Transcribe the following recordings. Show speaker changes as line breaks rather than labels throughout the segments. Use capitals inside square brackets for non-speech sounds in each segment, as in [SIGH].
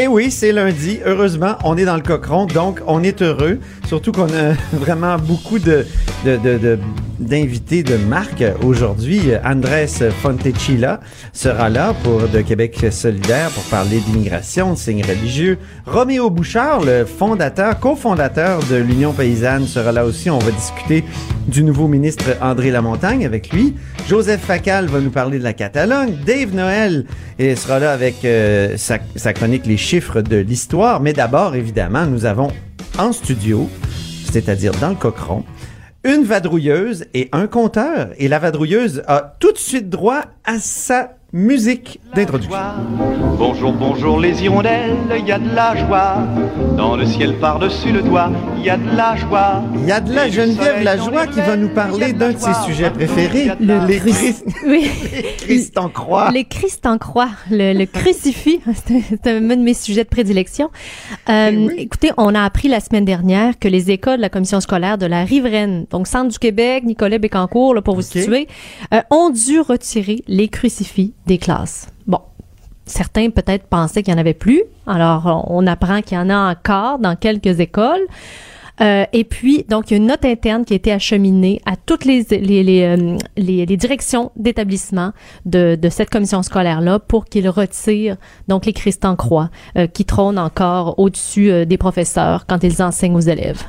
Et oui, c'est lundi. Heureusement, on est dans le cochon, donc on est heureux. Surtout qu'on a [LAUGHS] vraiment beaucoup d'invités de marque aujourd'hui. Andrés Fontecilla sera là pour de Québec solidaire pour parler d'immigration, de signes religieux. Roméo Bouchard, le fondateur, cofondateur de l'Union paysanne, sera là aussi. On va discuter du nouveau ministre André Lamontagne avec lui. Joseph Facal va nous parler de la Catalogne. Dave Noël sera là avec euh, sa chronique Les chiffres de l'histoire. Mais d'abord, évidemment, nous avons en studio, c'est-à-dire dans le cochon, une vadrouilleuse et un conteur. Et la vadrouilleuse a tout de suite droit à sa musique d'introduction.
Bonjour, bonjour les hirondelles, il y a de la joie. Dans le ciel par-dessus le toit, il y a de la joie.
Il y a de la
Et
Geneviève Lajoie qui va nous parler d'un de ses sujets préférés,
la
les. Christ, [LAUGHS]
Oui.
Christ en croix.
Les Christ en croix, le, le crucifix, [LAUGHS] c'est un de mes sujets de prédilection. Euh,
Eh oui.
Écoutez, on a appris la semaine dernière que les écoles de la commission scolaire de la Riveraine, donc Centre du Québec, Nicolas Bécancourt, là, pour vous situer, euh, ont dû retirer les crucifix des classes. Bon. Certains peut-être pensaient qu'il n'y en avait plus. Alors, on apprend qu'il y en a encore dans quelques écoles. Euh, et puis, donc, il y a une note interne qui a été acheminée à toutes les, les, les, euh, les- les directions d'établissement de, cette commission scolaire-là pour qu'ils retirent donc les Christ en croix euh, qui trônent encore au-dessus des professeurs quand ils enseignent aux élèves.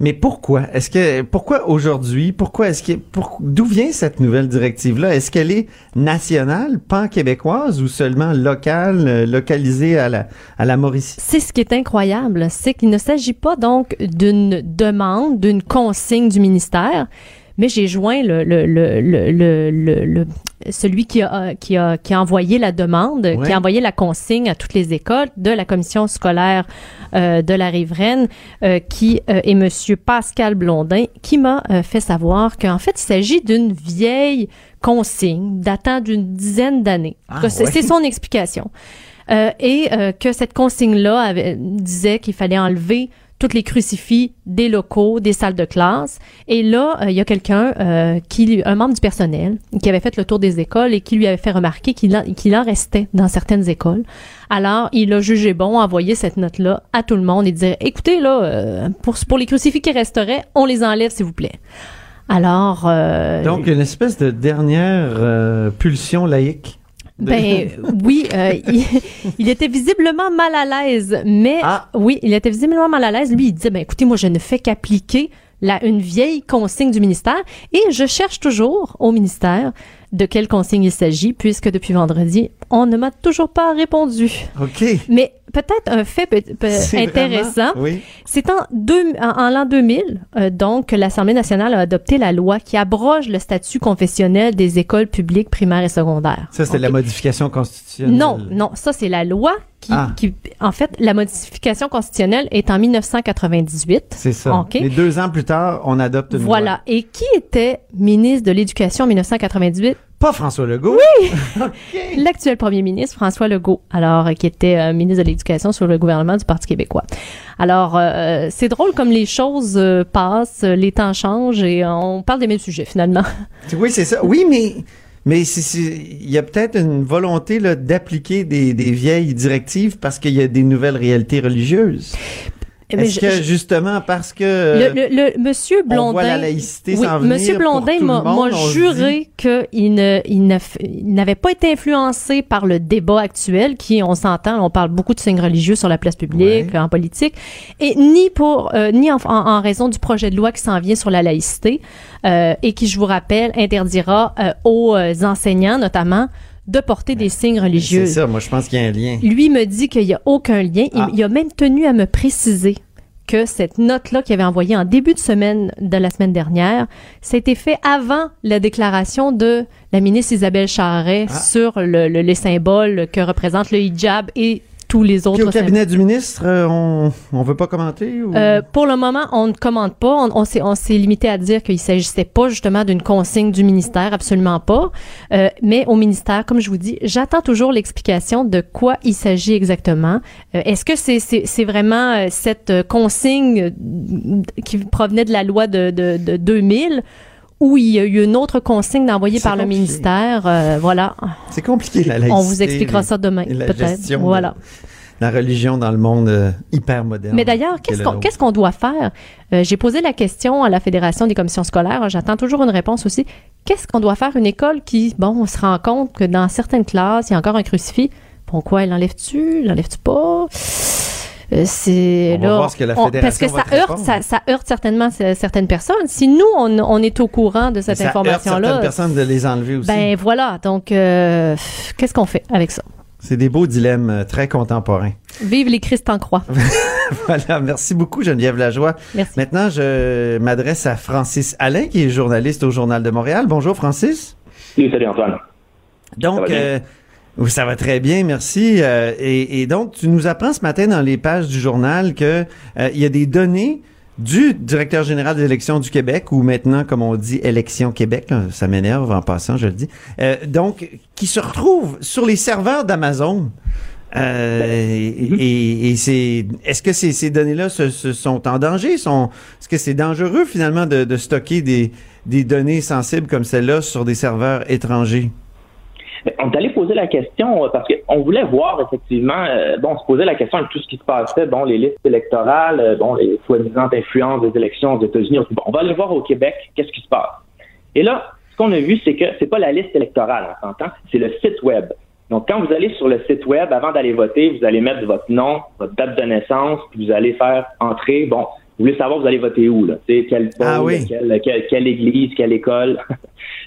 Mais pourquoi? Est-ce que pourquoi aujourd'hui? Pourquoi est-ce que d'où vient cette nouvelle directive-là? Est-ce qu'elle est nationale, pan-québécoise ou seulement locale, euh, localisée à la à la Mauricie?
C'est ce qui est incroyable, c'est qu'il ne s'agit pas donc d'une demande, d'une consigne du ministère, mais j'ai joint le, celui qui a, qui, a, qui a envoyé la demande,
Ouais.
qui a envoyé la consigne à toutes les écoles de la commission scolaire euh, de la Riveraine, euh, qui euh, est Monsieur Pascal Blondin, qui m'a fait savoir qu'en fait, il s'agit d'une vieille consigne datant d'une dizaine d'années.
Ah,
c'est
ouais.
c'est son explication. Et que cette consigne-là disait qu'il fallait enlever tous les crucifix des locaux, des salles de classe. Et là, euh, il y a quelqu'un, euh, qui, un membre du personnel, qui avait fait le tour des écoles et qui lui avait fait remarquer qu'il en, restait dans certaines écoles. Alors, il a jugé bon envoyer cette note-là à tout le monde et dire, écoutez, là, euh, pour, pour les crucifix qui resteraient, on les enlève, s'il vous plaît. Alors,
Donc une espèce de dernière pulsion laïque. De-
ben [LAUGHS] oui, euh, il, il était visiblement mal à l'aise, mais
Ah.
oui, il était visiblement mal à l'aise. Lui, il disait, ben écoutez, moi, je ne fais qu'appliquer la, une vieille consigne du ministère et je cherche toujours au ministère de quelle consigne il s'agit, puisque depuis vendredi, on ne m'a toujours pas répondu.
OK.
Mais peut-être un fait peut- peut- [LAUGHS]
C'est
intéressant.
vraiment- Oui.
C'est en, deux- en, en l'an 2000, euh, donc, que l'Assemblée nationale a adopté la loi qui abroge le statut confessionnel des écoles publiques primaires et secondaires.
Ça c'est la modification constitutionnelle.
Non, non, ça c'est la loi qui,
Ah.
qui, en fait, la modification constitutionnelle est en 1998.
C'est ça.
OK.
Et deux ans plus tard, on adopte une
Voilà.
loi.
Et qui était ministre de l'Éducation en 1998?
Pas François Legault. [LAUGHS] [LAUGHS]
L'actuel premier ministre, François Legault, alors, euh, qui était euh, ministre de l'Éducation sur le gouvernement du Parti québécois. Alors, euh, c'est drôle comme les choses euh, passent, les temps changent et on parle des mêmes sujets finalement. [LAUGHS]
Oui, c'est ça. Oui, mais mais il y a peut-être une volonté d'appliquer des, des vieilles directives parce qu'il y a des nouvelles réalités religieuses.
Mais
Est-ce que justement parce que
le, le, le- Monsieur
on voit
Blondin,
la laïcité
oui, Monsieur Blondin m'a juré qu'il ne, il ne f- il n'avait pas été influencé par le débat actuel, qui, on s'entend, on parle beaucoup de signes religieux sur la place publique,
Ouais.
en politique, et ni pour, euh, ni en, en- en raison du projet de loi qui s'en vient sur la laïcité, euh, et qui, je vous rappelle, interdira euh, aux enseignants, notamment, de porter des signes
c'est
religieux.
ça, moi je pense qu'il y a un lien.
Lui me dit qu'il n'y a aucun lien. Il,
Ah.
il a même tenu à me préciser que cette note-là qu'il avait envoyée en début de semaine de la semaine dernière, c'était fait avant la déclaration de la ministre Isabelle Charret
Ah.
sur le- le- les symboles que représente le hijab et tous les
Puis
autres
au cabinet du ministre, euh, on on veut pas commenter ou?
Euh, pour le moment, on ne commande pas. On, on s'est, on s'est limité à dire qu'il s'agissait pas justement d'une consigne du ministère, absolument pas. Euh, mais au ministère, comme je vous dis, j'attends toujours l'explication de quoi il s'agit exactement. Euh, est-ce que c'est, c'est, c'est vraiment cette consigne qui provenait de la loi de, de, de 2000 ou il y a eu une autre consigne envoyée
C'est
par le ministère? Euh, voilà.
c'est compliqué la laïcité.
On vous expliquera
les-
ça demain, peut-être. Voilà.
la religion dans le monde euh, hyper moderne.
Mais d'ailleurs, qu'est-ce qu'on qu'est-ce qu'on doit faire? Euh, J'ai posé la question à la Fédération des commissions scolaires. J'attends toujours une réponse aussi. Qu'est-ce qu'on doit faire? Une école qui, bon, on se rend compte que dans certaines classes, il y a encore un crucifix. Pourquoi? Elle l'enlève-tu? L'enlève-tu pas? Euh, c'est
On va
là,
voir ce que la
on- parce que
Fédération
ça heurte,
répondre.
ça, ça heurte certainement certaines personnes. Si nous on, on est au courant de cette
ça heurte
information-là,
certaines personnes de les enlever aussi.
ben voilà. Donc euh, qu'est-ce qu'on fait avec ça?
C'est des beaux dilemmes euh, très contemporains.
Vive les Christ en croix. [LAUGHS]
voilà, merci beaucoup Geneviève Lajoie.
Merci.
Maintenant, je m'adresse à Francis Alain, qui est journaliste au Journal de Montréal. Bonjour Francis.
Oui, salut Antoine.
Donc, Oui, ça va très bien, merci. Euh, et, et donc, tu nous apprends ce matin dans les pages du journal que euh, il y a des données du directeur général des élections du Québec, ou maintenant, comme on dit, Élections Québec, là, ça m'énerve en passant, je le dis, euh, donc, qui se retrouvent sur les serveurs d'Amazon. Euh, et et c'est, est-ce que ces, ces données-là se, se sont en danger? Sont, est-ce que c'est dangereux finalement de, de stocker des, des données sensibles comme celle-là sur des serveurs étrangers?
On est allé poser la question euh, parce qu'on voulait voir effectivement, euh, bon, on se posait la question avec tout ce qui se passait, bon, les listes électorales, euh, bon, les soi-disant influences des élections aux États-Unis. Bon, on va aller voir au Québec qu'est-ce qui se passe? Et là, ce qu'on a vu, c'est que c'est pas la liste électorale, on s'entend, c'est le site web. Donc, quand vous allez sur le site web, avant d'aller voter, vous allez mettre votre nom, votre date de naissance, puis vous allez faire entrer, bon, vous voulez savoir vous allez voter où, là, tu sais, quelle
Ah oui.
quelle, quelle, quelle église, quelle école?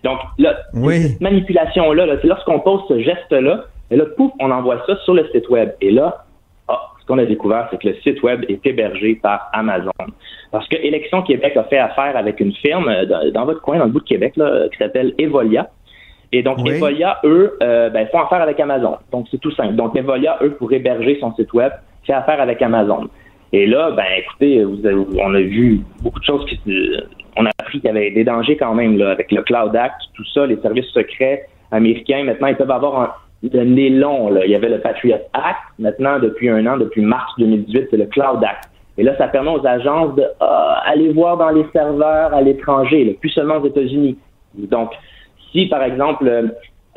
Donc, là,
Oui.
cette manipulation-là, là, c'est lorsqu'on pose ce geste-là, et là, pouf, on envoie ça sur le site web. Et là, ah, ce qu'on a découvert, c'est que le site web est hébergé par Amazon. Parce que Élection Québec a fait affaire avec une firme euh, dans, dans votre coin, dans le bout de Québec, là, qui s'appelle Evolia. Et donc,
Oui.
Evolia, eux, euh, ben, font affaire avec Amazon. Donc, c'est tout simple. Donc, Evolia, eux, pour héberger son site web, fait affaire avec Amazon. Et là, ben, écoutez, vous avez- on a vu beaucoup de choses qui on a appris qu'il y avait des dangers quand même, là, avec le Cloud Act, tout ça, les services secrets américains, maintenant, ils peuvent avoir un, le nez long, là. Il y avait le Patriot Act. Maintenant, depuis un an, depuis mars 2018, c'est le Cloud Act. Et là, ça permet aux agences de ah, aller voir dans les serveurs à l'étranger, plus seulement aux États-Unis. Donc, si, par exemple, euh,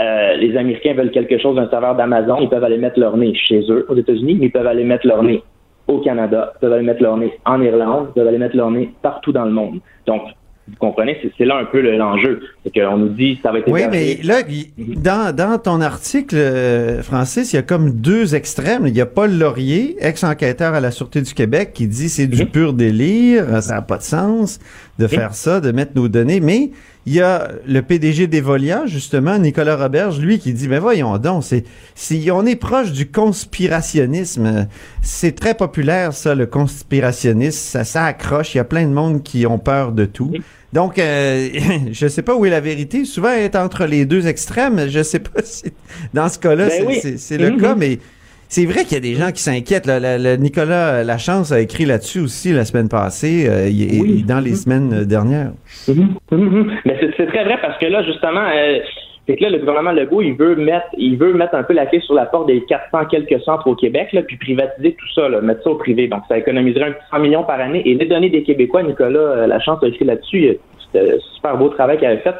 euh, les Américains veulent quelque chose d'un serveur d'Amazon, ils peuvent aller mettre leur nez chez eux, aux États-Unis, mais ils peuvent aller mettre leur nez au Canada, peuvent aller mettre leur nez en Irlande, peuvent aller mettre leur nez partout dans le monde. Donc, vous comprenez, c'est, là un peu le- l'enjeu. C'est qu'on nous dit ça va être
Oui, mais là, il- dans, dans ton article, euh, Francis, il y a comme deux extrêmes. Il y a Paul Laurier, ex-enquêteur à la Sûreté du Québec, qui dit c'est du
Mhm.
pur délire, ça n'a pas de sens de faire ça, de mettre nos données. Mais il y a le PDG d'Evolia, justement, Nicolas Roberge, lui, qui dit, mais voyons donc, c'est, si on est proche du conspirationnisme, c'est très populaire, ça, le conspirationnisme, ça, ça accroche, il y a plein de monde qui ont peur de tout. Donc, euh, [LAUGHS] je sais pas où est la vérité. Souvent, elle est entre les deux extrêmes. Je sais pas [LAUGHS] si dans ce cas-là,
Ben
c'est
oui.
le
Mhm.
cas, mais c'est vrai qu'il y a des gens qui s'inquiètent. là. Le- le Nicolas Lachance a écrit là-dessus aussi la semaine passée, euh,
Oui.
il- dans les semaines euh, dernières.
Mhm, mhm, mhm. Mais c'est, très vrai parce que là, justement, euh, c'est que là, le gouvernement Legault, il veut mettre, il veut mettre un peu la clé sur la porte des 400 quelques centres au Québec, là, puis privatiser tout ça, là, mettre ça au privé. Donc, ça économiserait un petit 100 millions par année. Et les données des Québécois, Nicolas euh, Lachance a écrit là-dessus. euh, C'était un super beau travail qu'il avait fait.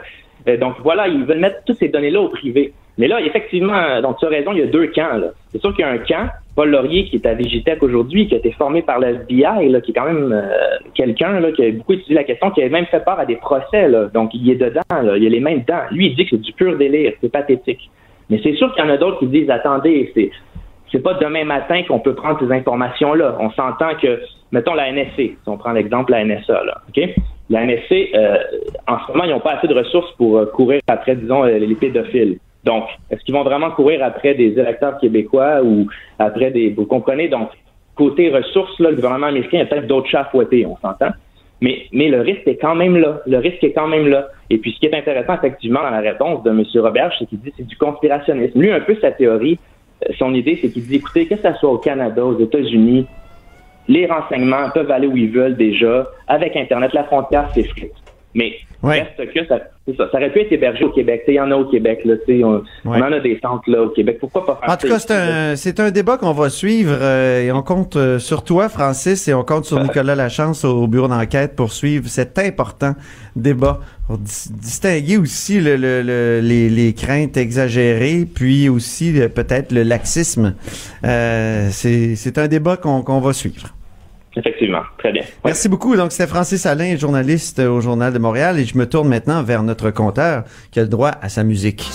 Euh, donc, voilà, ils veulent mettre toutes ces données-là au privé. Mais là, effectivement, donc tu as raison, il y a deux camps. C'est sûr qu'il y a un camp, Paul Laurier, qui est à Vigitech aujourd'hui, qui a été formé par la FBI, là, qui est quand même euh, quelqu'un qui a beaucoup étudié la question, qui a même fait part à des procès. Là. Donc, il est dedans, là, il a les mains dedans. Lui, il dit que c'est du pur délire, c'est pathétique. Mais c'est sûr qu'il y en a d'autres qui disent, attendez, c'est c'est pas demain matin qu'on peut prendre ces informations-là. On s'entend que, mettons la NSC, si on prend l'exemple la NSA, là, OK? La NSC, euh, en ce moment, ils n'ont pas assez de ressources pour euh, courir après, disons, euh, les pédophiles. Donc, est-ce qu'ils vont vraiment courir après des électeurs québécois ou après des... Vous comprenez? Donc, côté ressources, le gouvernement américain a peut-être d'autres chats à fouetter, on s'entend? Mais, mais le risque est quand même là. Le risque est quand même là. Et puis, ce qui est intéressant, effectivement, dans la réponse de M. Robert, c'est qu'il dit que c'est du conspirationnisme. Lui, un peu sa théorie, son idée, c'est qu'il dit, écoutez, que ce soit au Canada, aux États-Unis, les renseignements peuvent aller où ils veulent déjà. Avec Internet, la frontière s'effrite. Mais reste que ça, ça, ça, aurait pu être hébergé au Québec. Il y en a au Québec. Là, on, on en a des centres là, au Québec. Pourquoi pas faire
En tout cas, c'est un, c'est un débat qu'on va suivre euh, et on compte euh, sur toi, Francis, et on compte sur Nicolas Lachance au bureau d'enquête pour suivre cet important débat. Pour distinguer aussi le, le, les, les, craintes exagérées, puis aussi peut-être le laxisme. Euh, c'est un débat qu'on qu'on va suivre.
Effectivement, très bien. Ouais.
Merci beaucoup. Donc, c'était Francis Alain, journaliste au Journal de Montréal, et je me tourne maintenant vers notre compteur qui a le droit à sa musique.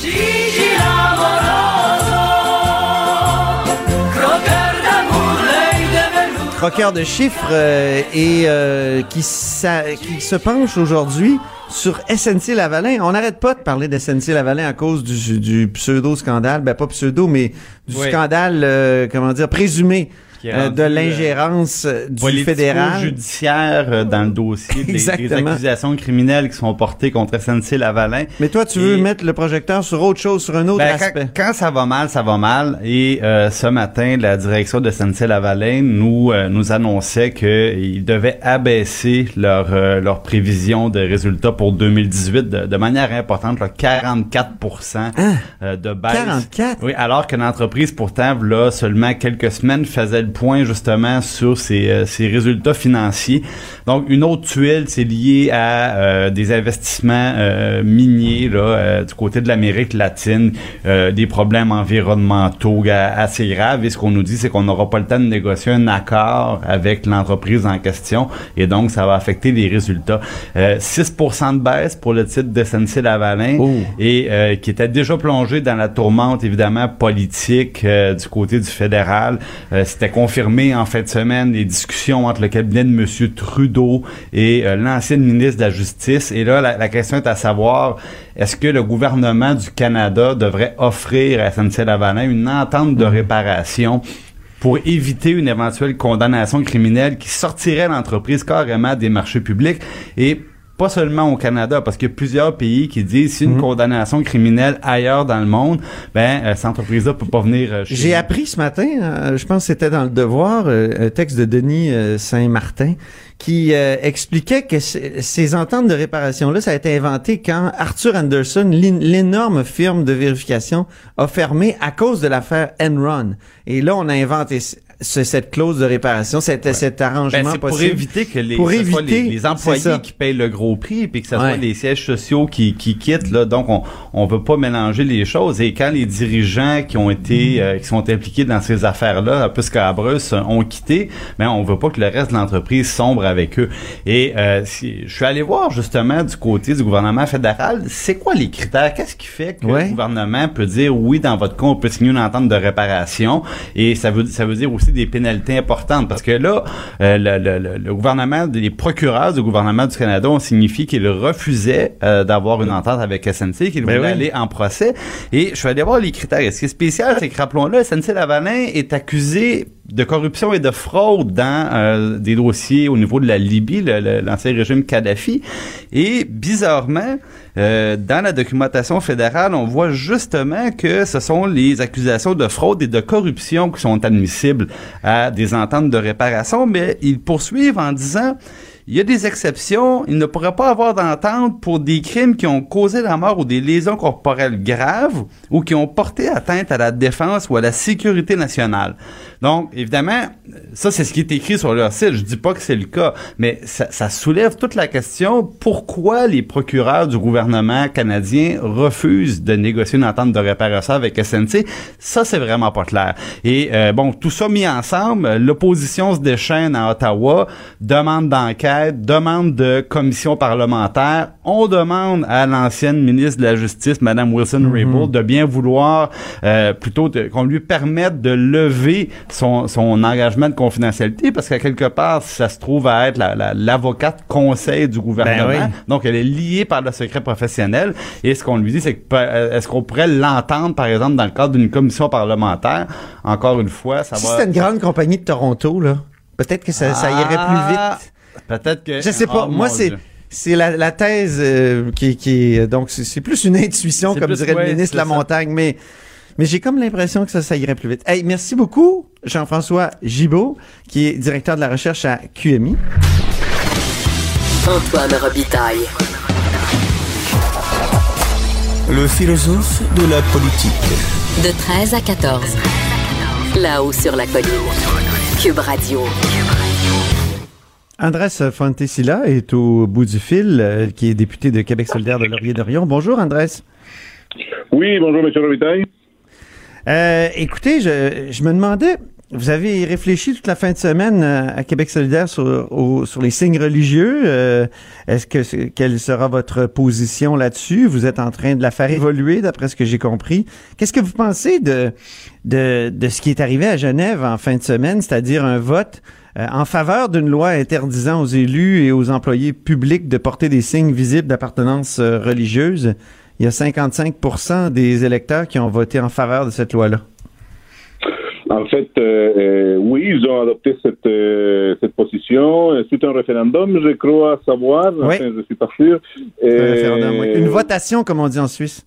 Croqueur de chiffres euh, et euh, qui, qui se penche aujourd'hui sur SNC Lavalin. On n'arrête pas de parler de SNC Lavalin à cause du, du pseudo-scandale. Ben, pas pseudo, mais du oui. scandale, euh, comment dire, présumé euh, de l'ingérence euh, du fédéral
judiciaire euh, dans le dossier des, [LAUGHS] des, accusations criminelles qui sont portées contre SNC Lavalin.
Mais toi, tu veux mettre le projecteur sur autre chose, sur un autre
ben,
aspect.
Quand, quand, ça va mal, ça va mal. Et euh, ce matin, la direction de SNC Lavalin nous euh, nous annonçait qu'ils devaient abaisser leur leur prévision de résultats pour 2018 de, de manière importante, là, 44
hein?
de baisse.
44.
Oui, alors que l'entreprise pourtant là seulement quelques semaines faisait le point justement sur ces, euh, ces résultats financiers. Donc, une autre tuile, c'est lié à euh, des investissements euh, miniers là, euh, du côté de l'Amérique latine, euh, des problèmes environnementaux assez graves. Et ce qu'on nous dit, c'est qu'on n'aura pas le temps de négocier un accord avec l'entreprise en question. Et donc, ça va affecter les résultats. 6 de baisse pour le titre de SNC Lavalin
oh.
et qui était déjà plongé dans la tourmente, évidemment, politique du côté du fédéral. C'était confirmé en fin de semaine les discussions entre le cabinet de M. Trudeau et euh, l'ancienne ministre de la Justice. Et là, la, la question est à savoir, est-ce que le gouvernement du Canada devrait offrir à SNC-Lavalin une entente de réparation pour éviter une éventuelle condamnation criminelle qui sortirait l'entreprise carrément des marchés publics? Et pas seulement au Canada, parce qu'il y a plusieurs pays qui disent si une mmh. condamnation criminelle ailleurs dans le monde, ben euh, cette entreprise-là peut pas venir euh,
J'ai appris ce matin, euh, je pense que c'était dans le Devoir, euh, un texte de Denis euh, Saint-Martin qui expliquait que ces ententes de réparation-là, ça a été inventé quand Arthur Anderson, l'énorme firme de vérification, a fermé à cause de l'affaire Enron. Et là, on a inventé cette clause de réparation, cet, ouais. cet arrangement
ben,
possible?
pour éviter que les,
pour éviter,
les, les employés qui payent le gros prix puis que ce
Ouais.
soit les sièges sociaux qui, qui quittent là donc on on veut pas mélanger les choses et quand les dirigeants qui ont été euh, qui sont impliqués dans ces affaires là un peu scabreuses ont quitté ben on veut pas que le reste de l'entreprise sombre avec eux et euh, si, je suis allé voir justement du côté du gouvernement fédéral c'est quoi les critères? Qu'est-ce qui fait que
Ouais.
le gouvernement peut dire oui dans votre cas on peut signer une entente de réparation et ça veut ça veut dire aussi des pénalités importantes parce que là, euh, le, le, le, gouvernement, les procureurs du gouvernement du Canada ont signifié qu'ils refusaient euh, d'avoir une entente avec SNC, qu'ils voulaient
oui.
aller en procès. Et je vais aller voir les critères. Et ce qui est spécial, c'est que rappelons-le, SNC Lavalin est accusé de corruption et de fraude dans euh, des dossiers au niveau de la Libye, l'ancien régime Kadhafi. Et bizarrement, euh, dans la documentation fédérale, on voit justement que ce sont les accusations de fraude et de corruption qui sont admissibles à des ententes de réparation, mais ils poursuivent en disant il y a des exceptions. Il ne pourrait pas avoir d'entente pour des crimes qui ont causé la mort ou des lésions corporelles graves ou qui ont porté atteinte à la défense ou à la sécurité nationale. Donc, évidemment, ça, c'est ce qui est écrit sur leur site. Je dis pas que c'est le cas, mais ça, ça, soulève toute la question pourquoi les procureurs du gouvernement canadien refusent de négocier une entente de réparation avec SNC. Ça, c'est vraiment pas clair. Et euh, bon, tout ça mis ensemble, l'opposition se déchaîne à Ottawa, demande d'enquête, demande de commission parlementaire. On demande à l'ancienne ministre de la Justice, Mme Wilson-Raybould, de bien vouloir euh, plutôt qu'on lui permette de lever son, son engagement de confidentialité parce qu'à quelque part, ça se trouve à être l'avocate la, conseil du gouvernement. Ben Donc, elle est liée par le secret professionnel. Et ce qu'on lui dit, c'est que euh, est-ce qu'on pourrait l'entendre, par exemple, dans le cadre d'une commission parlementaire? Encore une fois, ça
si
va...
Si c'était une grande compagnie de Toronto, là, peut-être que ça, ça irait plus
ah,
vite.
Peut-être que...
Je sais pas.
Oh,
Moi, c'est... C'est la, la, thèse euh, qui, qui donc c'est plus une intuition comme dirait le ministre de la montagne mais mais j'ai comme l'impression que ça, ça irait plus vite. Hey, merci beaucoup, Jean-François Gibault, qui est directeur de la recherche à QMI.
Antoine Robitaille.
Le philosophe de la politique.
De 13 à 14. Là-haut sur la colline. Cube Radio.
Andrés Fontesilla est au bout du fil, euh, qui est député de Québec solidaire de Laurier-Dorion. Bonjour, Andrés.
Oui, bonjour, M. Robitaille.
Euh, écoutez, je, je, me demandais, vous avez réfléchi toute la fin de semaine euh, à Québec solidaire sur, sur les signes religieux. Euh, Est-ce que quelle sera votre position là-dessus? Vous êtes en train de la faire évoluer, d'après ce que j'ai compris. Qu'est-ce que vous pensez de, de de ce qui est arrivé à Genève en fin de semaine, c'est-à-dire un vote euh, en faveur d'une loi interdisant aux élus et aux employés publics de porter des signes visibles d'appartenance euh, religieuse? il y a 55% des électeurs qui ont voté en faveur de cette loi-là.
En fait, euh, euh, oui, ils ont adopté cette, euh, cette position suite à un référendum, je crois savoir.
Oui.
Enfin, je suis pas sûr.
Un référendum, oui. Une votation, comme on dit en Suisse.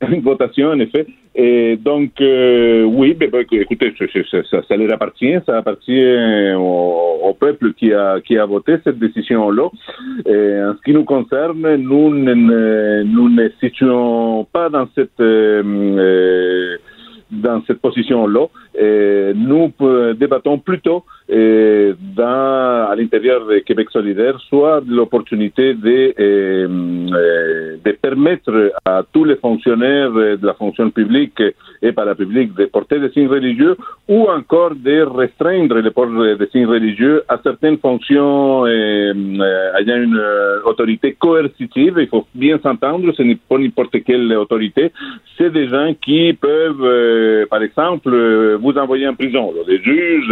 [LAUGHS]
Une votation, en effet. Et donc, euh, oui, ben, ben, écoutez, ça, ça, ça, leur appartient, ça appartient au, au, peuple qui a, qui a voté cette décision-là. En ce qui nous concerne, nous ne, nous ne situons pas dans cette... Euh, dans cette position-là. Nous débattons plutôt dans, à l'intérieur de Québec solidaire, soit l'opportunité de, de permettre à tous les fonctionnaires de la fonction publique et parapublique de porter des signes religieux, ou encore de restreindre le port des signes religieux à certaines fonctions ayant une autorité coercitive. Il faut bien s'entendre, ce n'est pas n'importe quelle autorité, c'est des gens qui peuvent, par exemple, vous envoyer en prison, des juges,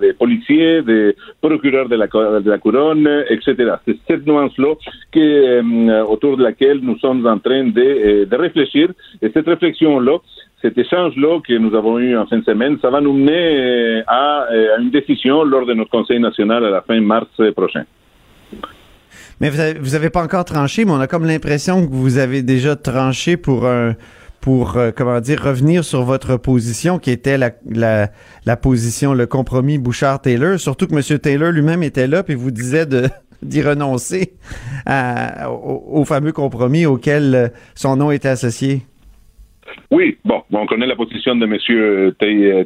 des, policiers, des procureurs de la, couronne, etc. C'est cette nuance-là euh, autour de laquelle nous sommes en train de, de réfléchir. Et cette réflexion-là, cet échange-là que nous avons eu en fin de semaine, ça va nous mener à, à une décision lors de notre Conseil national à la fin mars prochain.
Mais vous avez, vous avez pas encore tranché, mais on a comme l'impression que vous avez déjà tranché pour un pour, euh, comment dire, revenir sur votre position qui était la, la, la position, le compromis Bouchard-Taylor, surtout que M. Taylor lui-même était là puis vous disait de [LAUGHS] d'y renoncer à, au, au, fameux compromis auquel euh, son nom était associé.
Oui, bon, on connaît la position de M.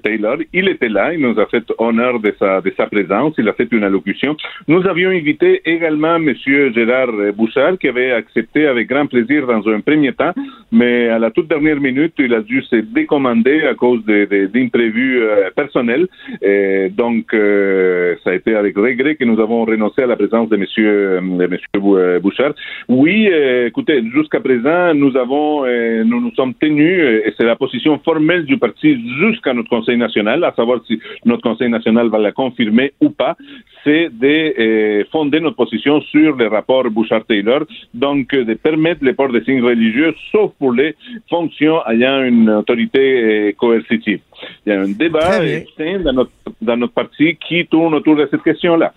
Taylor. Il était là, il nous a fait honneur de sa, de sa présence, il a fait une allocution. Nous avions invité également M. Gérard Bouchard, qui avait accepté avec grand plaisir dans un premier temps, mais à la toute dernière minute, il a dû se décommander à cause d'imprévus euh, personnels. Donc, euh, ça a été avec regret que nous avons renoncé à la présence de M. De monsieur Bouchard. Oui, euh, écoutez, jusqu'à présent, nous avons, nous nous sommes tenus et c'est la position formelle du parti jusqu'à notre Conseil national, à savoir si notre Conseil national va la confirmer ou pas, c'est de euh, fonder notre position sur le rapport Bouchard-Taylor, donc de permettre le port des signes religieux, sauf pour les fonctions ayant une autorité euh, coercitive. Il y a un débat dans notre, dans notre parti qui tourne autour de cette question-là.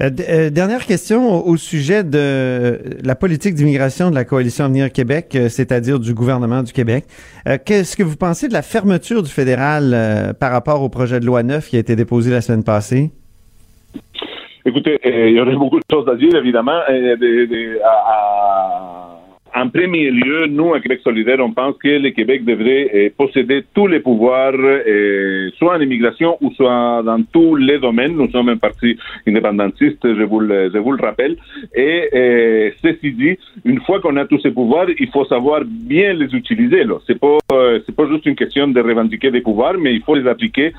Euh, euh, dernière question au, sujet de la politique d'immigration de la coalition Avenir Québec, euh, c'est-à-dire du gouvernement du Québec. Euh, Qu'est-ce que vous pensez de la fermeture du fédéral euh, par rapport au projet de loi 9 qui a été déposé la semaine passée?
Écoutez, euh, il y aurait beaucoup de choses à dire, évidemment. Euh, de- en premier lieu, nous, à Québec solidaire, on pense que le Québec devrait euh, posséder tous les pouvoirs, euh, soit en immigration ou soit dans tous les domaines. Nous sommes un parti indépendantiste, je vous le, rappelle. Et euh, ceci dit, une fois qu'on a tous ces pouvoirs, il faut savoir bien les utiliser. C'est pas, euh, c'est pas juste une question de revendiquer des pouvoirs, mais il faut les appliquer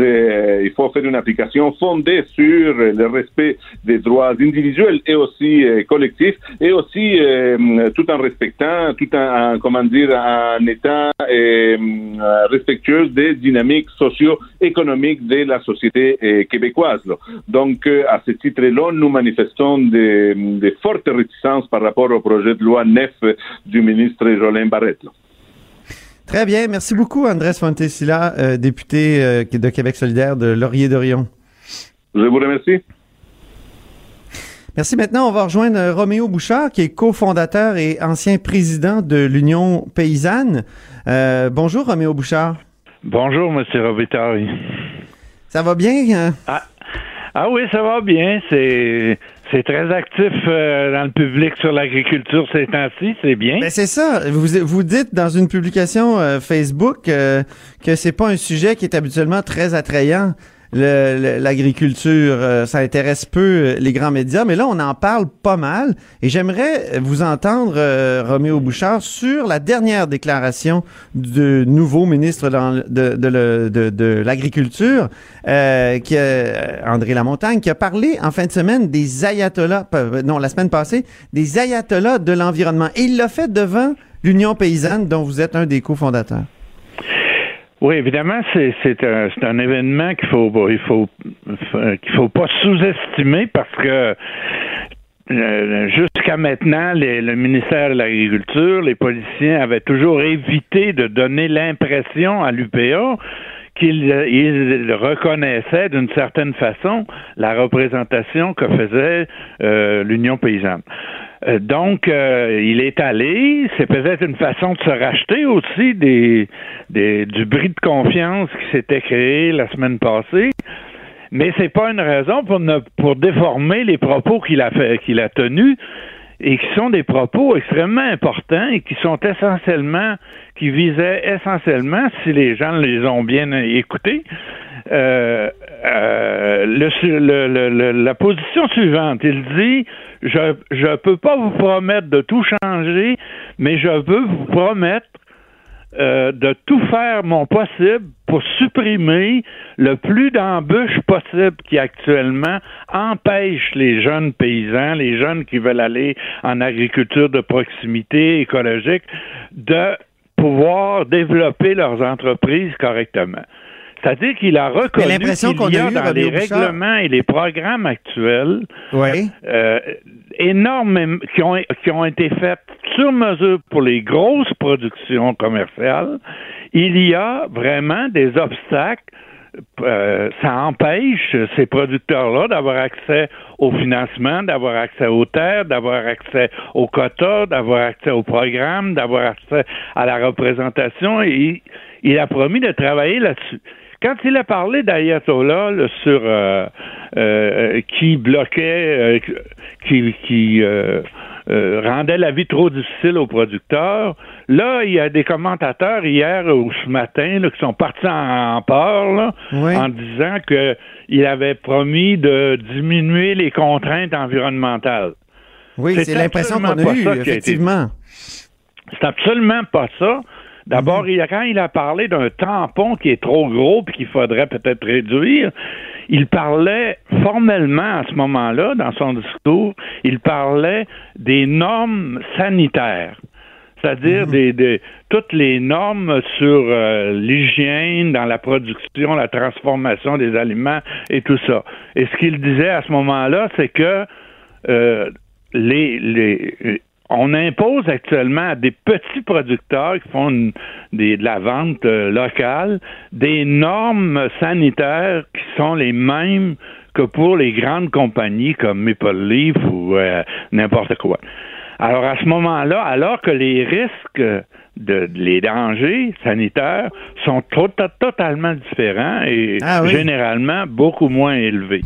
il faut faire une application fondée sur euh, le respect des droits individuels et aussi euh, collectifs, et aussi euh, tout en respectant, tout en, en, comment dire, en euh, euh, respectueux des dynamiques socio-économiques de la société euh, québécoise. Donc, euh, à ce titre-là, nous manifestons des, fortes réticences par rapport au projet de loi 9 du ministre Jolin Barrette.
Très bien. Merci beaucoup, Andrés Fontesilla, euh, député euh, de Québec solidaire de Laurier-Dorion.
Je vous remercie.
Merci. Maintenant, on va rejoindre euh, Roméo Bouchard, qui est cofondateur et ancien président de l'Union paysanne. Euh, bonjour, Roméo Bouchard.
Bonjour, M. Robitaille.
Ça va bien? hein?
Ah, ah oui, ça va bien. C'est c'est très actif euh, dans le public sur l'agriculture ces temps-ci, c'est bien.
Ben, c'est ça. Vous, vous dites dans une publication euh, Facebook euh, que c'est pas un sujet qui est habituellement très attrayant. L'agriculture, euh, ça intéresse peu euh, les grands médias, mais là, on en parle pas mal. Et j'aimerais vous entendre, euh, Roméo Bouchard, sur la dernière déclaration du nouveau ministre de, de, de- de l'Agriculture, euh, qui a- André Lamontagne, qui a parlé en fin de semaine des ayatollahs, non, la semaine passée, des ayatollahs de l'environnement. Et il l'a fait devant l'Union paysanne, dont vous êtes un des cofondateurs.
Oui, évidemment, c'est un, événement qu'il faut il faut qu'il faut pas sous-estimer parce que euh, jusqu'à maintenant, le ministère de l'Agriculture, les politiciens avaient toujours évité de donner l'impression à l'UPA qu'ils euh, ils reconnaissaient d'une certaine façon la représentation que faisait euh, l'Union paysanne. Euh, donc, euh, il est allé. C'est peut-être une façon de se racheter aussi des, des, du bris de confiance qui s'était créé la semaine passée. Mais c'est pas une raison pour ne, pour déformer les propos qu'il a fait, qu'il a tenus et qui sont des propos extrêmement importants et qui sont essentiellement, qui visaient essentiellement, si les gens les ont bien écoutés, euh, euh, le, le- le- le- la position suivante. Il dit je je peux pas vous promettre de tout changer, mais je peux vous promettre euh, de tout faire mon possible pour supprimer le plus d'embûches possible qui actuellement empêchent les jeunes paysans, les jeunes qui veulent aller en agriculture de proximité écologique, de pouvoir développer leurs entreprises correctement. C'est-à-dire qu'il a reconnu qu'il y
a
a dans les
Bouchard-
règlements et les programmes actuels
Oui.
euh, énormes qui ont, qui ont été faites sur mesure pour les grosses productions commerciales, il y a vraiment des obstacles. Euh, ça empêche ces producteurs-là d'avoir accès au financement, d'avoir accès aux terres, d'avoir accès aux quotas, d'avoir accès au programme, d'avoir accès à la représentation et il, il a promis de travailler là-dessus. Quand il a parlé d'Ayatollah là, sur euh, euh, qui bloquait, euh, qui, qui euh, euh, rendait la vie trop difficile aux producteurs, là, il y a des commentateurs hier ou ce matin là, qui sont partis en, en peur là,
Oui.
en disant qu'il avait promis de diminuer les contraintes environnementales.
Oui, c'est l'impression qu'on a eue,
ça qui a été
effectivement.
c'est absolument pas ça. D'abord, il a- quand il a parlé d'un tampon qui est trop gros puis qu'il faudrait peut-être réduire, il parlait formellement à ce moment-là, dans son discours, il parlait des normes sanitaires. C'est-à-dire
Mhm.
des, des- toutes les normes sur euh, l'hygiène dans la production, la transformation des aliments et tout ça. Et ce qu'il disait à ce moment-là, c'est que euh, les, les, on impose actuellement à des petits producteurs qui font une- des- de la vente euh, locale des normes sanitaires qui sont les mêmes que pour les grandes compagnies comme Maple Leaf ou euh, n'importe quoi. Alors à ce moment-là, alors que les risques de, les dangers sanitaires sont to- to- totalement différents et
Ah oui.
généralement beaucoup moins élevés.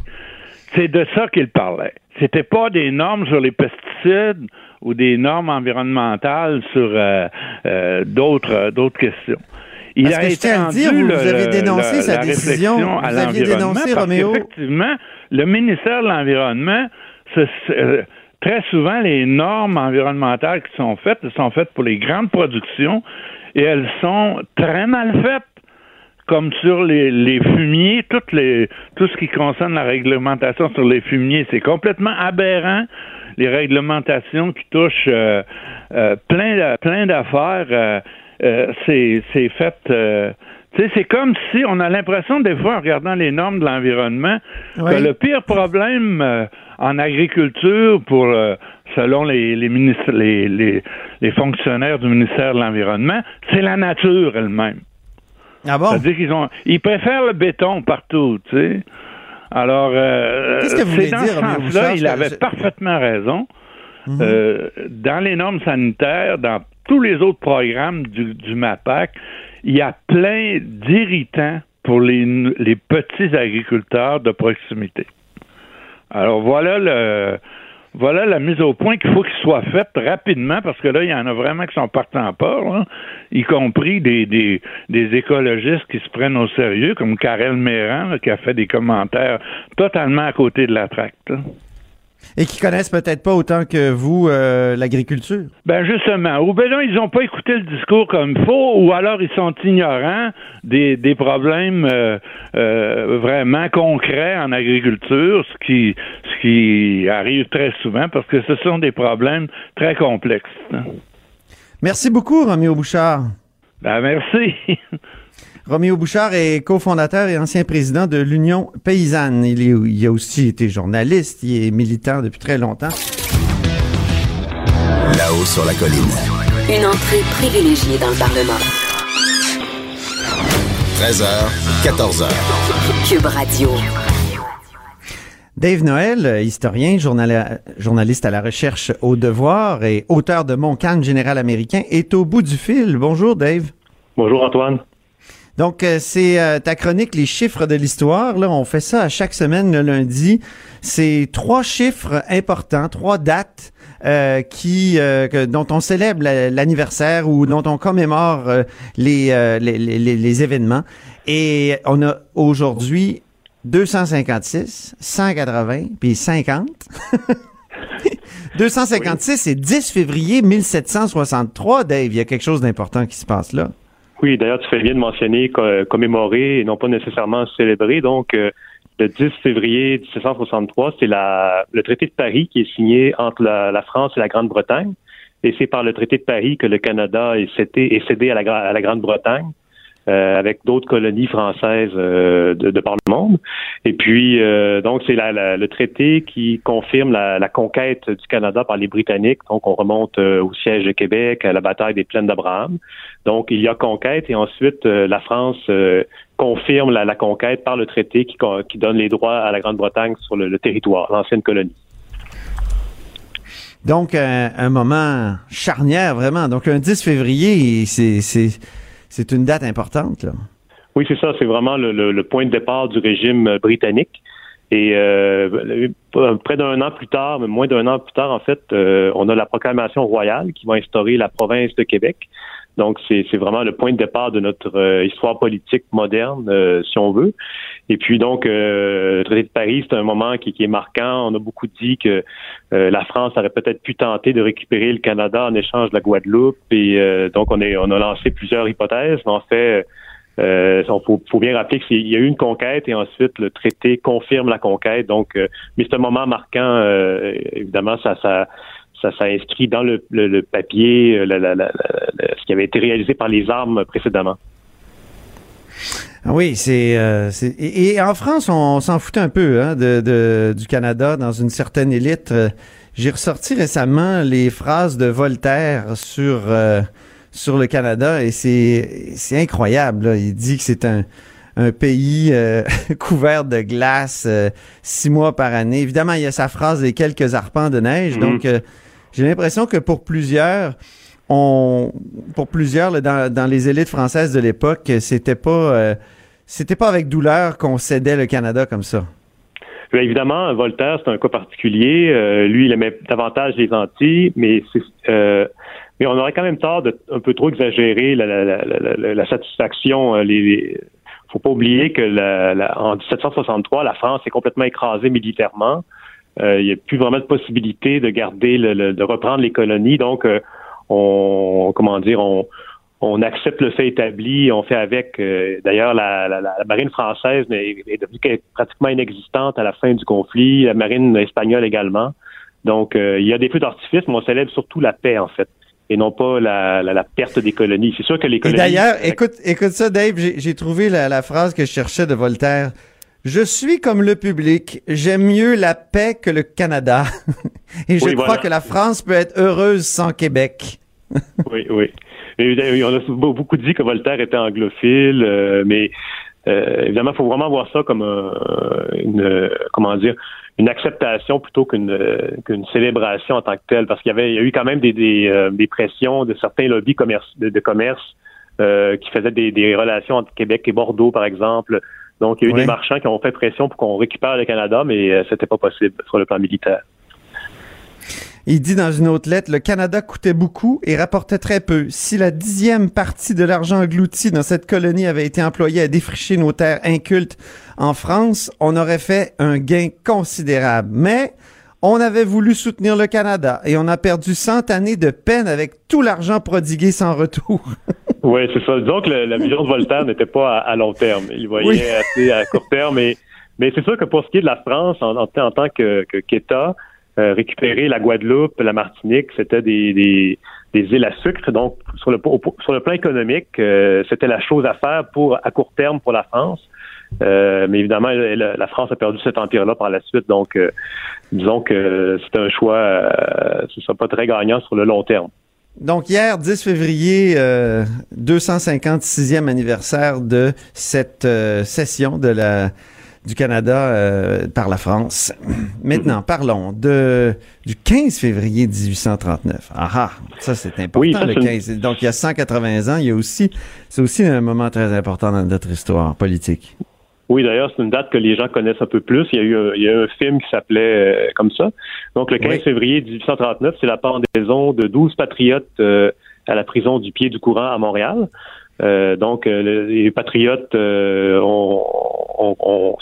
C'est de ça qu'il parlait. C'était pas des normes sur les pesticides ou des normes environnementales sur euh, euh, d'autres d'autres questions.
Il Parce a que été je tiens à dire, vous, avez dénoncé sa décision.
À
vous aviez dénoncé, Roméo.
Effectivement, le ministère de l'Environnement, euh, très souvent, les normes environnementales qui sont faites, elles sont faites pour les grandes productions et elles sont très mal faites comme sur les, les fumiers, toutes les, tout ce qui concerne la réglementation sur les fumiers, c'est complètement aberrant. Les réglementations qui touchent euh, euh, plein, plein d'affaires, euh, c'est, c'est fait. c'est comme si on a l'impression des fois en regardant les normes de l'environnement que le pire problème en agriculture pour selon les les, ministres, les, les, les fonctionnaires du ministère de l'environnement, c'est la nature elle-même.
Ah bon?
C'est-à-dire qu'ils ont, ils préfèrent le béton partout, tu sais. Alors, euh,
Qu'est-ce que vous voulez
dans
dire,
ce sens-là, il avait
je...
parfaitement raison.
Mhm.
euh, dans les normes sanitaires, dans tous les autres programmes du, du MAPAC, il y a plein d'irritants pour les, les petits agriculteurs de proximité. Alors voilà le voilà la mise au point qu'il faut qu'il soit faite rapidement parce que là, il y en a vraiment qui sont partants en port, hein, y compris des, des, des, écologistes qui se prennent au sérieux, comme Karel Méran, qui a fait des commentaires totalement à côté de la traque. Là.
Et qui connaissent peut-être pas autant que vous euh, l'agriculture.
Ben justement, ou non, ils n'ont pas écouté le discours comme il faut, ou alors ils sont ignorants des, des problèmes euh, euh, vraiment concrets en agriculture, ce qui ce qui arrive très souvent parce que ce sont des problèmes très complexes.
Merci beaucoup, Roméo Bouchard.
Ben merci. [LAUGHS]
Roméo Bouchard est cofondateur et ancien président de l'Union paysanne. Il, est- il a aussi été journaliste, il est militant depuis très longtemps.
Là-haut sur la colline.
Une entrée privilégiée dans le Parlement.
13h, 14h.
Cube Radio.
Dave Noël, historien, journal- journaliste à la recherche au devoir et auteur de Mon calme général américain, est au bout du fil. Bonjour Dave.
Bonjour Antoine.
Donc, euh, c'est euh, ta chronique Les chiffres de l'histoire. Là, on fait ça à chaque semaine le lundi. C'est trois chiffres importants, trois dates euh, qui euh, que- dont on célèbre la- l'anniversaire ou dont on commémore euh, les, les, les- les- événements. Et on a aujourd'hui 256, 180, puis 50. 256, c'est 10 février 1763, Dave. Il y a quelque chose d'important qui se passe là.
Oui, d'ailleurs, tu fais bien de mentionner co- commémorer et non pas nécessairement célébrer. Donc, euh, le 10 février 1763, c'est le traité de Paris qui est signé entre la, France et la Grande-Bretagne. Et c'est par le traité de Paris que le Canada est cédé, à la Grande-Bretagne. Euh, avec d'autres colonies françaises euh, de, de par le monde. Et puis, euh, donc, c'est la- la- le traité qui confirme la, la conquête du Canada par les Britanniques. Donc, on remonte euh, au siège de Québec, à la bataille des Plaines d'Abraham. Donc, il y a conquête et ensuite, euh, la France euh, confirme la, conquête par le traité qui, qui donne les droits à la Grande-Bretagne sur le, le territoire, l'ancienne colonie.
Donc, un, un moment charnière, vraiment. Donc, un 10 février, c'est, c'est, une date importante.
Oui, c'est ça. C'est vraiment le point de départ du régime euh, britannique. Et euh, près d'un an plus tard, moins d'un an plus tard, en fait, euh, on a la proclamation royale qui va instaurer la province de Québec. Donc, c'est c'est vraiment le point de départ de notre euh, histoire politique moderne, euh, si on veut. Et puis, donc, euh, le traité de Paris, c'est un moment qui, qui est marquant. On a beaucoup dit que euh, la France aurait peut-être pu tenter de récupérer le Canada en échange de la Guadeloupe. Et euh, donc, on, est, on a lancé plusieurs hypothèses. Mais en fait, euh, il faut, faut bien rappeler qu'il y a eu une conquête et ensuite le traité confirme la conquête. Donc, euh, mais c'est un moment marquant. euh, évidemment, ça, ça, dans le, papier euh, ce qui avait été réalisé par les armes précédemment.
Ah Oui, c'est, euh, et, en France, on, s'en foutait un peu hein, de, du Canada dans une certaine élite. Euh, J'ai ressorti récemment les phrases de Voltaire sur euh, sur le Canada et c'est c'est incroyable. là. Il dit que c'est un un pays euh, [LAUGHS] couvert de glace euh, six mois par année. Évidemment, il y a sa phrase les quelques arpents de neige.
Mhm.
Donc, euh, j'ai l'impression que pour plusieurs, on, pour plusieurs là, dans, dans les élites françaises de l'époque, c'était pas, euh, c'était pas avec douleur qu'on cédait le Canada comme ça.
Bien, évidemment, Voltaire, c'est un cas particulier. Euh, lui, il aimait davantage les Antilles, mais c'est euh, mais on aurait quand même tort de un peu trop exagérer la, satisfaction. Euh, les, faut pas oublier que en 1763, la France est complètement écrasée militairement. Euh, il n'y a plus vraiment de possibilité de garder, le, de reprendre les colonies. Donc, euh, on, comment dire, on, accepte le fait établi, on fait avec. D'ailleurs, la, marine française est, est, devenue pratiquement inexistante à la fin du conflit, la marine espagnole également. Donc, il y a des feux d'artifice, mais on célèbre surtout la paix, en fait et non pas la, la, perte des colonies. C'est sûr que les colonies...
d'ailleurs, écoute, écoute ça, Dave, j'ai trouvé la, la, phrase que je cherchais de Voltaire. Je suis comme le public, j'aime mieux la paix que le Canada. [LAUGHS] Et je crois que la France peut être heureuse sans Québec. [LAUGHS]
oui, oui. Et, on a beaucoup dit que Voltaire était anglophile, euh, mais euh, évidemment, il faut vraiment voir ça comme une, comment dire, une acceptation plutôt qu'une qu'une célébration en tant que telle, parce qu'il y avait, il y a eu quand même des, des, euh, des pressions de certains lobbies commerce, de, commerce qui faisaient des, des relations entre Québec et Bordeaux, par exemple. Donc, il y a eu des marchands qui ont fait pression pour qu'on récupère le Canada, mais euh, c'était pas possible sur le plan militaire.
Il dit dans une autre lettre, le Canada coûtait beaucoup et rapportait très peu. Si la dixième partie de l'argent englouti dans cette colonie avait été employée à défricher nos terres incultes en France, on aurait fait un gain considérable. Mais on avait voulu soutenir le Canada et on a perdu 100 années de peine avec tout l'argent prodigué sans retour. [LAUGHS]
oui, c'est ça. Disons que la vision de Voltaire n'était pas à, long terme. Il voyait assez à court terme. Mais, mais c'est sûr que pour ce qui est de la France, en, en, tant que qu'État, euh, récupérer la Guadeloupe, la Martinique, c'était des, des, îles à sucre. Donc, sur le, plan économique, euh, c'était la chose à faire pour à court terme pour la France. Euh, mais évidemment, la, France a perdu cet empire-là par la suite. Donc, euh, disons que c'est un choix, euh, ce ne sera pas très gagnant sur le long terme.
Donc hier, 10 février, 256e anniversaire de cette session de la du Canada par la France. [CLEARS THROAT] Maintenant, mm-hmm. parlons de du 15 février 1839. Ah ah, ça c'est important le 15. Donc il y a 180 ans, il y a aussi c'est aussi un moment très important dans notre histoire politique.
Oui, d'ailleurs, c'est une date que les gens connaissent un peu plus. Il y a eu un, il y a un film qui s'appelait euh, comme ça. Donc, le 15 février 1839, c'est la pendaison de 12 patriotes euh, à la prison du Pied du Courant à Montréal. Euh, donc, les patriotes ont,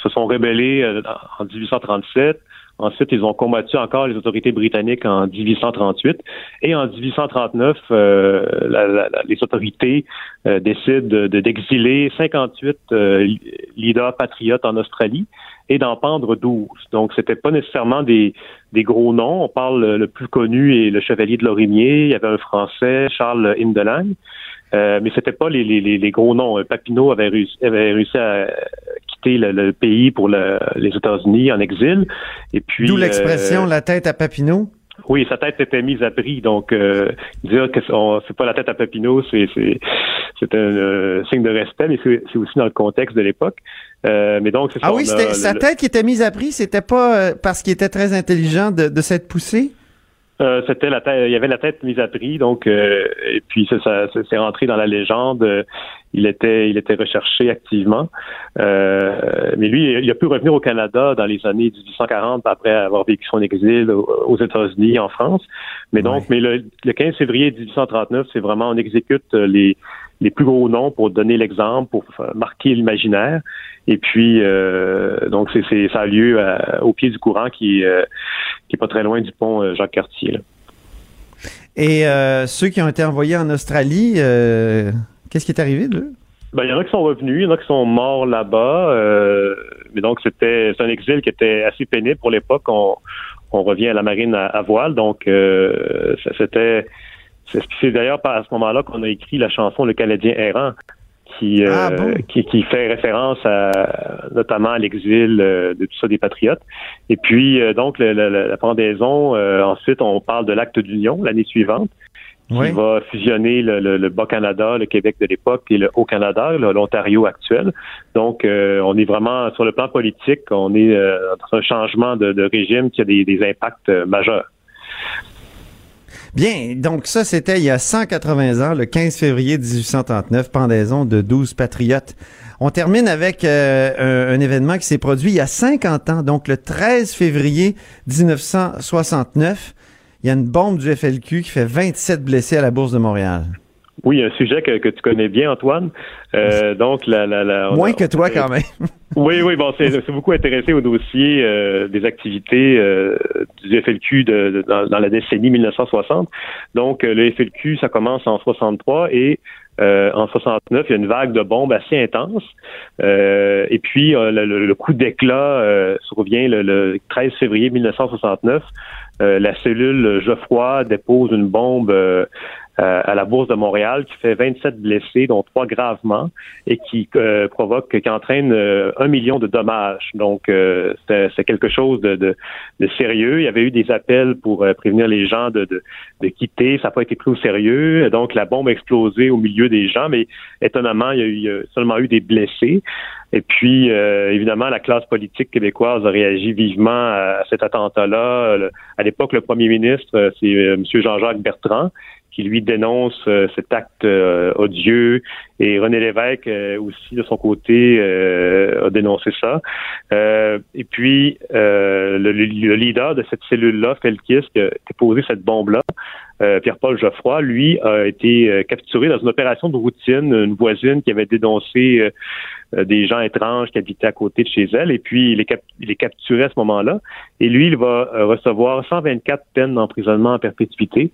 se sont rébellés en 1837. Ensuite, ils ont combattu encore les autorités britanniques en 1838. Et en 1839, euh, les autorités euh, décident d'exiler 58 euh, leaders patriotes en Australie et d'en pendre 12. Donc, c'était pas nécessairement des, des gros noms. On parle le plus connu est le Chevalier de Lorimier. Il y avait un Français, Charles Indelang. Euh, mais c'était pas les, les, les, gros noms. Papineau avait réussi, avait réussi à quitter le, pays pour les États-Unis en exil. Et puis
d'où l'expression euh, la tête à Papineau?
Oui, sa tête était mise à prix. Donc euh, dire que c'est pas la tête à Papineau, c'est c'est un euh, signe de respect, mais c'est aussi dans le contexte de l'époque. mais donc
ah oui, c'était sa tête qui était mise à prix. C'était pas parce qu'il était très intelligent de, de s'être poussé?
Euh, c'était la tête, il y avait la tête mise à prix, donc euh, et puis ça, ça, c'est rentré dans la légende. il était, il était recherché activement, euh, mais lui, il a pu revenir au Canada dans les années 1840 après avoir vécu son exil aux États-Unis, en France. Mais donc, mais le, le 15 février 1839, c'est vraiment on exécute les les plus gros noms pour donner l'exemple, pour marquer l'imaginaire. Et puis, euh, donc, c'est, ça a lieu au pied du courant qui, euh, qui est pas très loin du pont euh, Jacques-Cartier.
Et ceux qui ont été envoyés en Australie, qu'est-ce qui est arrivé d'eux?
Ben, il y en a qui sont revenus, il y en a qui sont morts là-bas. mais donc, c'était c'est un exil qui était assez pénible pour l'époque. On, on revient à la marine à, voile. Donc, c'était c'est d'ailleurs à ce moment-là qu'on a écrit la chanson Le Canadien errant, qui, euh, ah, qui, qui, fait référence à, notamment à l'exil euh, de tout ça des patriotes. Et puis, euh, donc, la pendaison, ensuite, on parle de l'acte d'union l'année suivante, qui va fusionner le, Bas-Canada, le Québec de l'époque et le Haut-Canada, l'Ontario actuel. Donc, on est vraiment, sur le plan politique, on est dans un changement de, régime qui a des, des impacts majeurs.
Bien, donc ça, c'était il y a 180 ans, le 15 février 1839, pendaison de 12 patriotes. On termine avec euh, un, un événement qui s'est produit il y a 50 ans, donc le 13 février 1969. Il y a une bombe du FLQ qui fait 27 blessés à la Bourse de Montréal.
Oui, un sujet que, que tu connais bien, Antoine. Euh, donc, la, la, la,
Moins
a-
que toi, quand même. [LAUGHS]
Oui, oui, bon, c'est beaucoup intéressé au dossier euh, des activités euh, du FLQ de, de- dans, dans la décennie 1960. Donc, euh, le FLQ, ça commence en 63 et euh, en 69, il y a une vague de bombes assez intense. Euh, et puis, euh, le, coup d'éclat euh, survient le, le 13 février 1969. Euh, la cellule Geoffroy dépose une bombe euh, à la Bourse de Montréal qui fait 27 blessés, dont trois gravement, et qui euh, provoque, qui entraîne euh, un million de dommages. Donc, euh, c'est quelque chose de, de, de sérieux. Il y avait eu des appels pour euh, prévenir les gens de, de, quitter. Ça n'a pas été pris au sérieux. Donc, la bombe a explosé au milieu des gens, mais étonnamment, il y a, eu, il y a seulement eu des blessés. Et puis, euh, évidemment, la classe politique québécoise a réagi vivement à cet attentat-là. À l'époque, le premier ministre, c'est M. Jean-Jacques Bertrand, qui lui dénonce euh, cet acte euh, odieux. Et René Lévesque euh, aussi, de son côté, euh, a dénoncé ça. Euh, et puis, euh, le, le leader de cette cellule-là, Felkis, qui a déposé cette bombe-là, Pierre-Paul Geoffroy, lui, a été capturé dans une opération de routine, une voisine qui avait dénoncé des gens étranges qui habitaient à côté de chez elle, et puis il est, cap- il est capturé à ce moment-là. Et lui, il va recevoir 124 peines d'emprisonnement en perpétuité,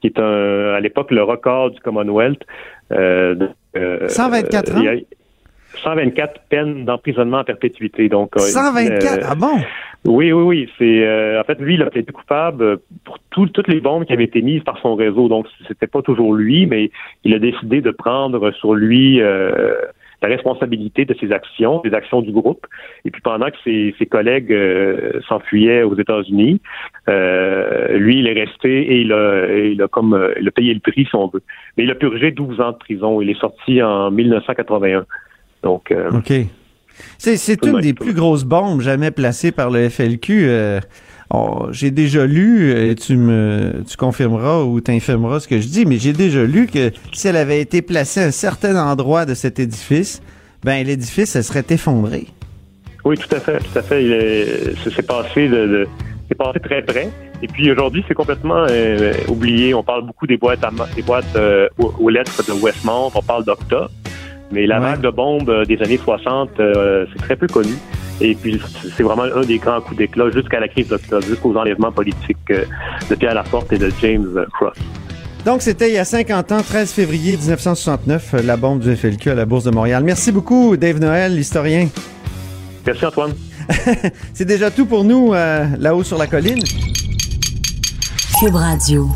qui est un, à l'époque le record du Commonwealth. Euh, de- euh,
124
il y a 124 peines d'emprisonnement en perpétuité. Donc, euh,
124?
euh,
ah bon?
oui, oui, oui. C'est euh, en fait lui, il a plaidé coupable euh, pour tout- toutes les bombes qui avaient été mises par son réseau. Donc, c'était pas toujours lui, mais il a décidé de prendre sur lui euh, la responsabilité de ses actions, des actions du groupe. Et puis pendant que ses, ses collègues euh, s'enfuyaient aux États-Unis, euh, lui, il est resté et il a, il a comme euh, il a payé le prix si on veut. Mais il a purgé 12 ans de prison. Il est sorti en 1981. Donc, euh,
OK. C'est, c'est une des plus grosses bombes jamais placées par le FLQ. Euh, oh, j'ai déjà lu, et tu me tu confirmeras ou t'infirmeras ce que je dis, mais j'ai déjà lu que si elle avait été placée à un certain endroit de cet édifice, ben l'édifice se serait effondré.
Oui, tout à fait, tout à fait. Il est, ça s'est passé de, de- c'est passé très près. Et puis aujourd'hui, c'est complètement euh, oublié. On parle beaucoup des boîtes, à, des boîtes euh, aux, aux lettres de Westmont. On parle d'Octa. Mais la vague de bombes euh, des années 60, euh, c'est très peu connu. Et puis, c'est vraiment un des grands coups d'éclat jusqu'à la crise d'Octa, jusqu'aux enlèvements politiques euh, de Pierre Laporte et de James Cross.
Donc c'était il y a 50 ans, 13 février 1969, euh, la bombe du FLQ à la Bourse de Montréal. Merci beaucoup, Dave Noël, l'historien.
Merci Antoine. [LAUGHS]
C'est déjà tout pour nous euh, là-haut sur la colline.
Cube Radio.